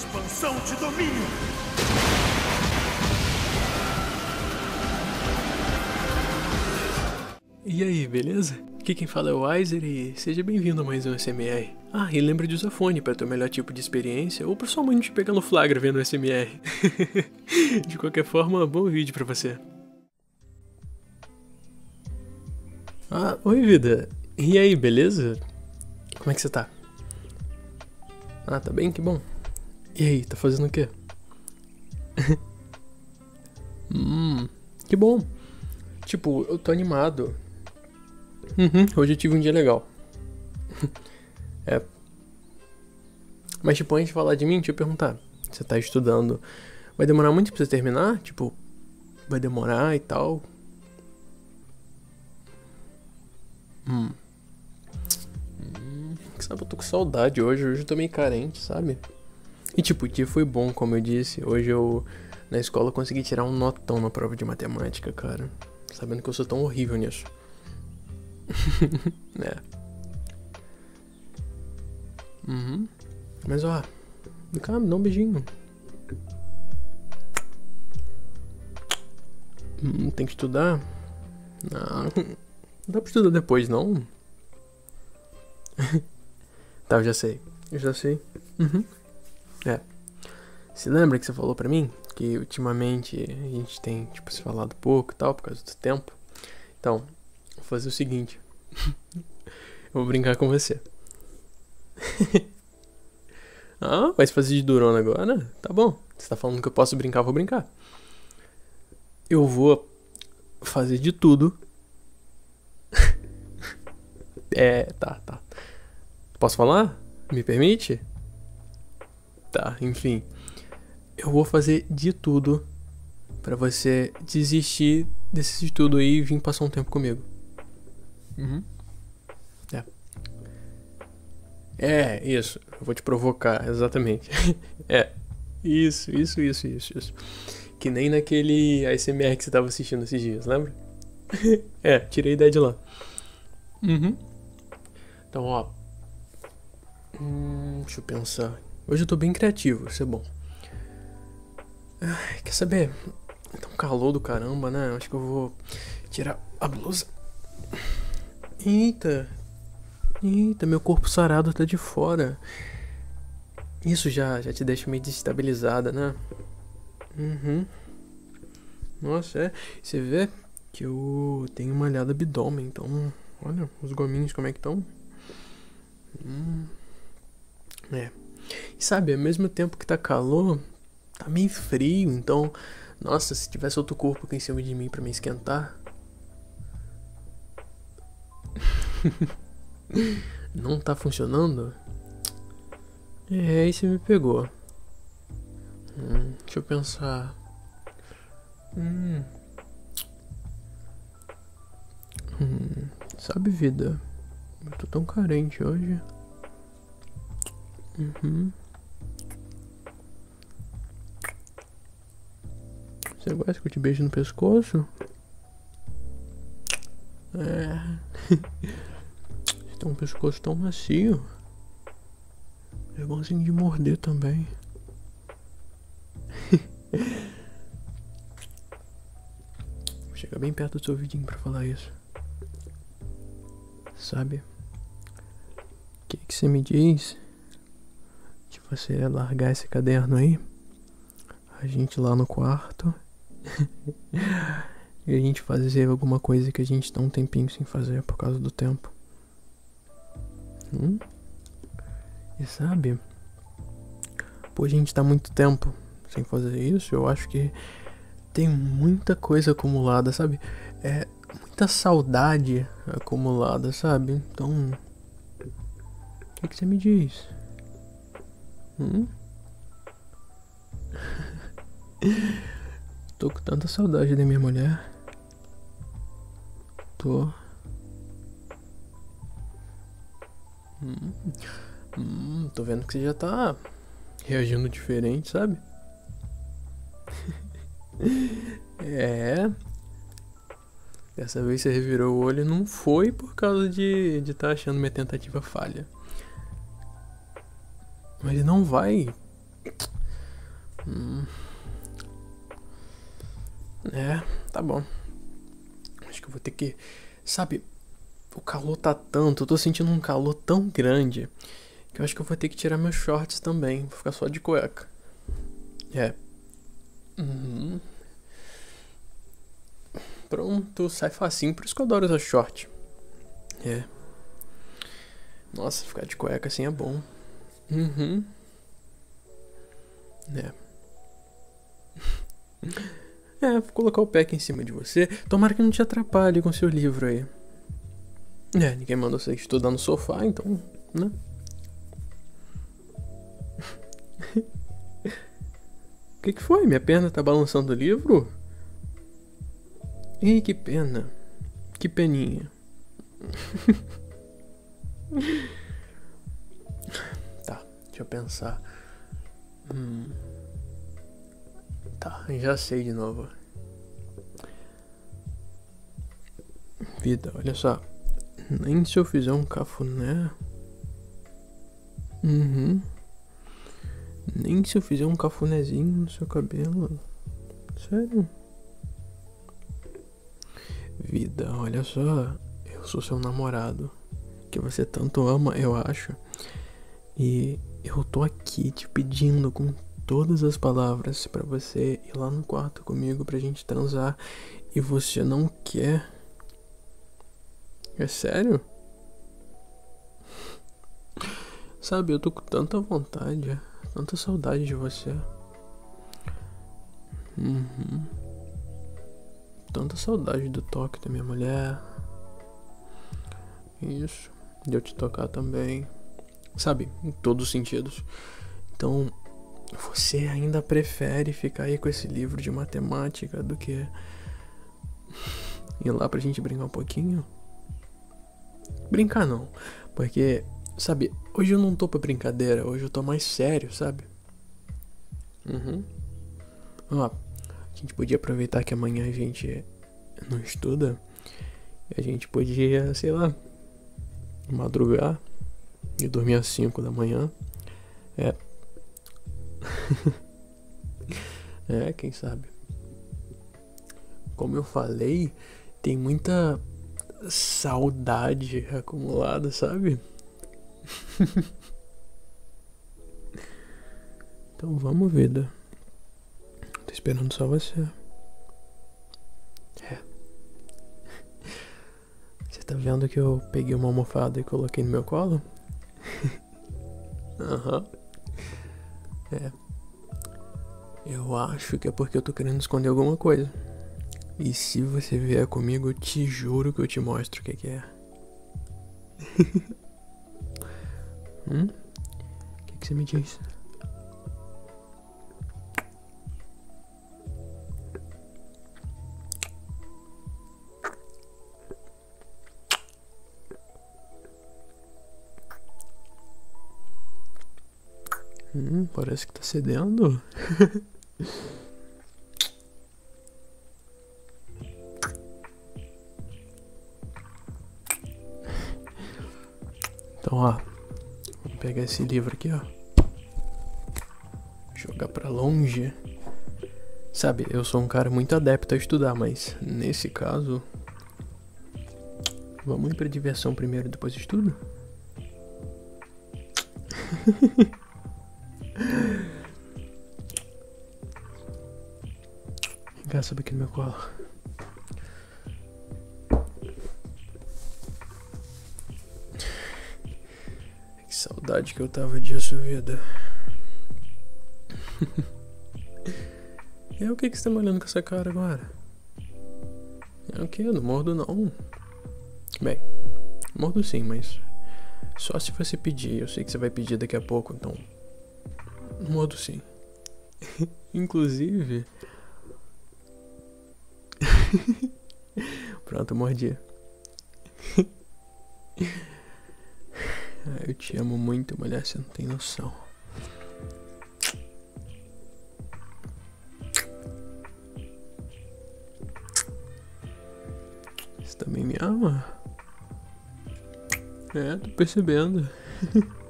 Expansão de domínio! E aí, beleza? Aqui quem fala é o Weiser e seja bem-vindo a mais um SMR. Ah, e lembra de usar fone para ter o melhor tipo de experiência ou mãe te pegar no flagra vendo o SMR. de qualquer forma, bom vídeo para você. Ah, oi vida. E aí, beleza? Como é que você tá? Ah, tá bem? Que bom. E aí, tá fazendo o quê? hum, que bom. Tipo, eu tô animado. Uhum, hoje eu tive um dia legal. é. Mas, tipo, antes de falar de mim, deixa eu perguntar. Você tá estudando. Vai demorar muito pra você terminar? Tipo, vai demorar e tal? Hum. hum. Sabe, eu tô com saudade hoje. Hoje eu tô meio carente, sabe? E, tipo, o dia foi bom, como eu disse. Hoje eu, na escola, consegui tirar um notão na prova de matemática, cara. Sabendo que eu sou tão horrível nisso. é. Uhum. Mas ó, cá, me dá um beijinho. Hum, tem que estudar? Não. Não dá pra estudar depois, não. tá, eu já sei. Eu já sei. Uhum. É. Se lembra que você falou pra mim que ultimamente a gente tem, tipo, se falado pouco e tal, por causa do tempo? Então, vou fazer o seguinte. eu vou brincar com você. ah, vai se fazer de durona agora? Tá bom. Você tá falando que eu posso brincar, vou brincar. Eu vou fazer de tudo. é, tá, tá. Posso falar? Me permite? Tá, enfim. Eu vou fazer de tudo para você desistir desse estudo aí e vir passar um tempo comigo. Uhum. É. É, isso. Eu vou te provocar, exatamente. é. Isso, isso, isso, isso, isso. Que nem naquele ASMR que você tava assistindo esses dias, lembra? é, tirei a ideia de lá. Uhum. Então, ó. Hum, deixa eu pensar. Hoje eu tô bem criativo, isso é bom. Ai, quer saber? Tá um calor do caramba, né? Acho que eu vou tirar a blusa. Eita. Eita, meu corpo sarado tá de fora. Isso já, já te deixa meio desestabilizada, né? Uhum. Nossa, é. Você vê que eu tenho malhado abdômen, então. Olha os gominhos como é que estão. Hum. É. E sabe, ao mesmo tempo que tá calor, tá meio frio, então. Nossa, se tivesse outro corpo aqui em cima de mim para me esquentar, Não tá funcionando? É, aí você me pegou. Hum, deixa eu pensar. Hum. Hum, sabe, vida? Eu tô tão carente hoje. Uhum. Você gosta que eu te beijo no pescoço? É. tem um pescoço tão macio. É bonzinho de morder também. Vou chegar bem perto do seu ouvidinho pra falar isso. Sabe? O que, você me diz você largar esse caderno aí? A gente lá no quarto. e a gente fazer alguma coisa que a gente tá um tempinho sem fazer por causa do tempo. Hum? E sabe? Pô, a gente tá muito tempo sem fazer isso. Eu acho que tem muita coisa acumulada, sabe? É muita saudade acumulada, sabe? Então. O que, que você me diz? Hum? Tô com tanta saudade da minha mulher. Tô. Hum, hum, tô vendo que você já tá reagindo diferente, sabe? é. Dessa vez você revirou o olho não foi por causa de estar de tá achando minha tentativa falha. Ele não vai. Hum. É, tá bom. Acho que eu vou ter que. Sabe, o calor tá tanto, eu tô sentindo um calor tão grande que eu acho que eu vou ter que tirar meus shorts também. Vou ficar só de cueca. É. Uhum. Pronto, sai facinho. Por isso que eu adoro usar short. É. Nossa, ficar de cueca assim é bom. Uhum. É. É, vou colocar o pack em cima de você. Tomara que não te atrapalhe com seu livro aí. É, ninguém mandou você estudar no sofá, então, né? O que, que foi? Minha perna tá balançando o livro? Ih, que pena. Que peninha. deixa eu pensar. Hum. Tá, já sei de novo. Vida, olha só. Nem se eu fizer um cafuné. Uhum. Nem se eu fizer um cafunézinho no seu cabelo. Sério? Vida, olha só. Eu sou seu namorado. Que você tanto ama, eu acho. E eu tô aqui te pedindo com todas as palavras para você ir lá no quarto comigo pra gente transar e você não quer. É sério? Sabe, eu tô com tanta vontade, tanta saudade de você. Uhum. Tanta saudade do toque da minha mulher. Isso. De eu te tocar também. Sabe, em todos os sentidos. Então, você ainda prefere ficar aí com esse livro de matemática do que ir lá pra gente brincar um pouquinho? Brincar não, porque, sabe, hoje eu não tô pra brincadeira, hoje eu tô mais sério, sabe? Uhum. Ó, a gente podia aproveitar que amanhã a gente não estuda. E a gente podia, sei lá, madrugar e dormir às 5 da manhã. É. é, quem sabe. Como eu falei, tem muita saudade acumulada, sabe? então vamos, vida. Tô esperando só você. É. Você tá vendo que eu peguei uma almofada e coloquei no meu colo? Aham. uhum. É. Eu acho que é porque eu tô querendo esconder alguma coisa. E se você vier comigo, eu te juro que eu te mostro o que, que é. hum? O que, que você me diz? Hum, parece que tá cedendo. então, ó. Vou pegar esse livro aqui, ó. Jogar pra longe. Sabe, eu sou um cara muito adepto a estudar, mas nesse caso. Vamos ir pra diversão primeiro, depois estudo? Cá, sobe aqui no meu colo. Que saudade que eu tava disso, vida. é o que que você tá me olhando com essa cara agora? É o que? Não mordo não. Bem, mordo sim, mas só se você pedir. Eu sei que você vai pedir daqui a pouco, então Modo sim. Inclusive. Pronto, mordi. eu te amo muito, mulher, você não tem noção. Você também me ama? É, tô percebendo.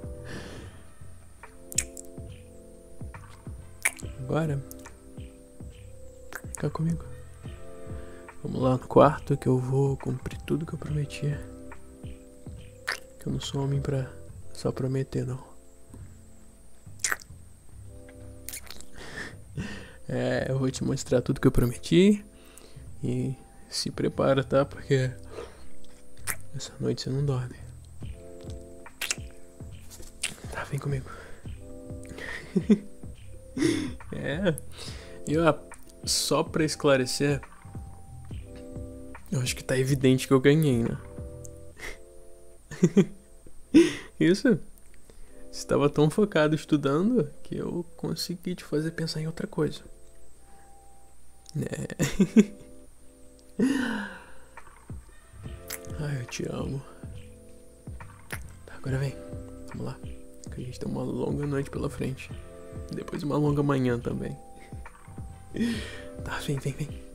Agora, fica comigo. Vamos lá no quarto que eu vou cumprir tudo que eu prometi. Que eu não sou homem pra só prometer, não. É, eu vou te mostrar tudo que eu prometi. E se prepara, tá? Porque essa noite você não dorme. Tá, vem comigo. é. E ó, só pra esclarecer, eu acho que tá evidente que eu ganhei, né? Isso. Estava tão focado estudando que eu consegui te fazer pensar em outra coisa. É. Ai, eu te amo. Tá, agora vem. Vamos lá. Que a gente tem uma longa noite pela frente. Depois uma longa manhã também. Tá, vem, vem, vem.